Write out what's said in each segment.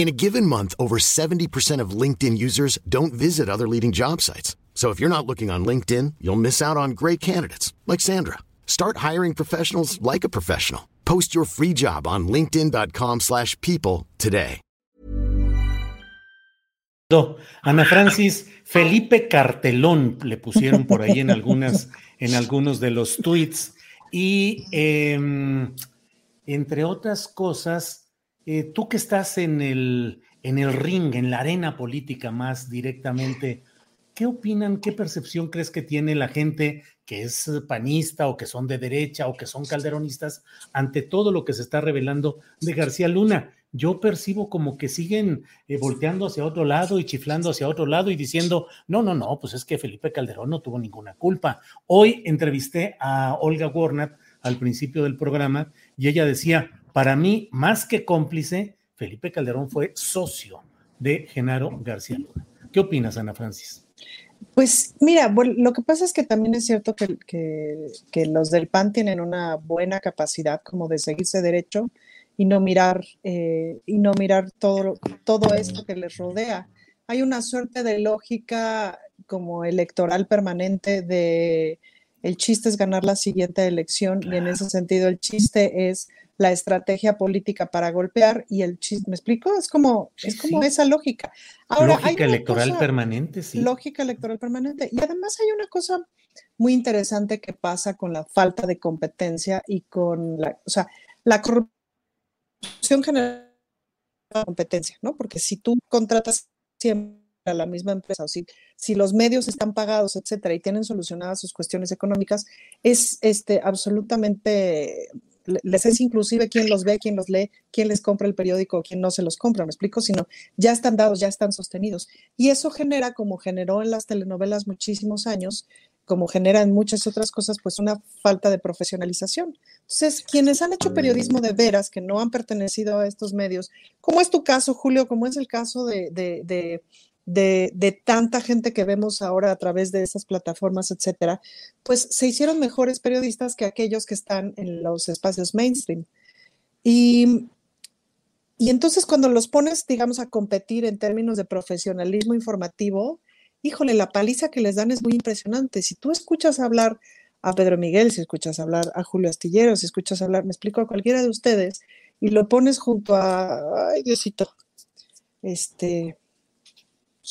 In a given month, over 70% of LinkedIn users don't visit other leading job sites. So if you're not looking on LinkedIn, you'll miss out on great candidates like Sandra. Start hiring professionals like a professional. Post your free job on linkedin.com/people today. Ana Francis, Felipe Cartelón le pusieron por ahí en algunas en algunos de los tweets y eh, entre otras cosas Eh, tú que estás en el, en el ring, en la arena política más directamente, ¿qué opinan, qué percepción crees que tiene la gente que es panista o que son de derecha o que son calderonistas ante todo lo que se está revelando de García Luna? Yo percibo como que siguen eh, volteando hacia otro lado y chiflando hacia otro lado y diciendo, no, no, no, pues es que Felipe Calderón no tuvo ninguna culpa. Hoy entrevisté a Olga Warnat al principio del programa y ella decía, para mí, más que cómplice, Felipe Calderón fue socio de Genaro García Luna. ¿Qué opinas, Ana Francis? Pues mira, lo que pasa es que también es cierto que, los del PAN tienen una buena capacidad como de seguirse derecho y no mirar, eh, y no mirar todo, todo esto que les rodea. Hay una suerte de lógica como electoral permanente de el chiste es ganar la siguiente elección y en ese sentido el chiste es la estrategia política para golpear y el chisme. ¿Me explico? Es como, es como esa lógica. lógica electoral permanente, sí. Lógica electoral permanente. Y además hay una cosa muy interesante que pasa con la falta de competencia y con la, o sea, la corrupción genera competencia, ¿no? Porque si tú contratas siempre a la misma empresa o si, si los medios están pagados, etcétera, y tienen solucionadas sus cuestiones económicas, es este, absolutamente les es inclusive quién los ve, quién los lee, quién les compra el periódico, quién no se los compra, me explico, sino ya están dados, ya están sostenidos. Y eso genera, como generó en las telenovelas muchísimos años, como genera en muchas otras cosas, pues una falta de profesionalización. Entonces, quienes han hecho periodismo de veras, que no han pertenecido a estos medios, como es tu caso, Julio, como es el caso de, tanta gente que vemos ahora a través de esas plataformas, etcétera, pues se hicieron mejores periodistas que aquellos que están en los espacios mainstream. Y, y entonces cuando los pones, digamos, a competir en términos de profesionalismo informativo, híjole, la paliza que les dan es muy impresionante. Si tú escuchas hablar a Pedro Miguel, si escuchas hablar a Julio Astillero, si escuchas hablar, me explico, a cualquiera de ustedes, y lo pones junto a, ay Diosito, este,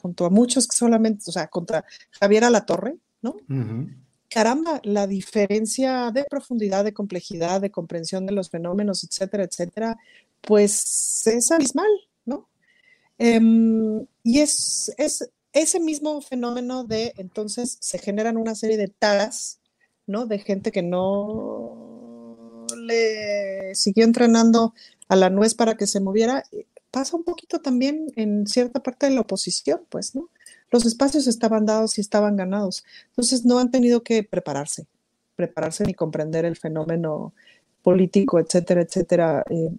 junto a muchos que solamente, o sea, contra Javier Alatorre, ¿no? Caramba, la diferencia de profundidad, de complejidad, de comprensión de los fenómenos, etcétera, etcétera, pues es abismal, ¿no? Em, y es, es ese mismo fenómeno de entonces se generan una serie de taras, ¿no? De gente que no le siguió entrenando a la nuez para que se moviera pasa un poquito también en cierta parte de la oposición, pues, ¿no? Los espacios estaban dados y estaban ganados. Entonces no han tenido que prepararse, prepararse ni comprender el fenómeno político, etcétera, etcétera, eh,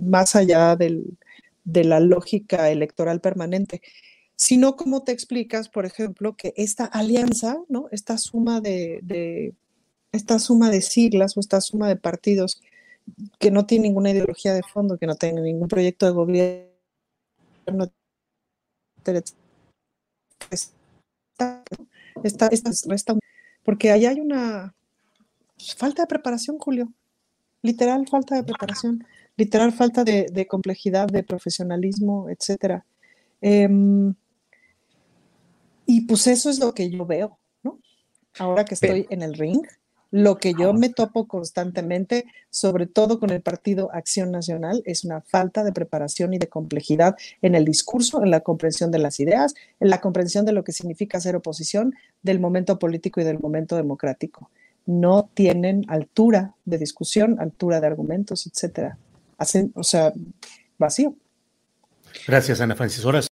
más allá del, de la lógica electoral permanente. Sino como te explicas, por ejemplo, que esta alianza, ¿no? Esta suma de, de esta suma de siglas o esta suma de partidos que no tiene ninguna ideología de fondo, que no tiene ningún proyecto de gobierno, está, está, porque allá hay una falta de preparación, Julio, literal falta de preparación, literal falta de, complejidad, de profesionalismo, etcétera. Em, y pues eso es lo que yo veo, ¿no? Ahora que estoy en el ring, lo que yo me topo constantemente, sobre todo con el Partido Acción Nacional, es una falta de preparación y de complejidad en el discurso, en la comprensión de las ideas, en la comprensión de lo que significa ser oposición, del momento político y del momento democrático. No tienen altura de discusión, altura de argumentos, etcétera. Hacen, o sea, vacío. Gracias, Ana Francis. Imagine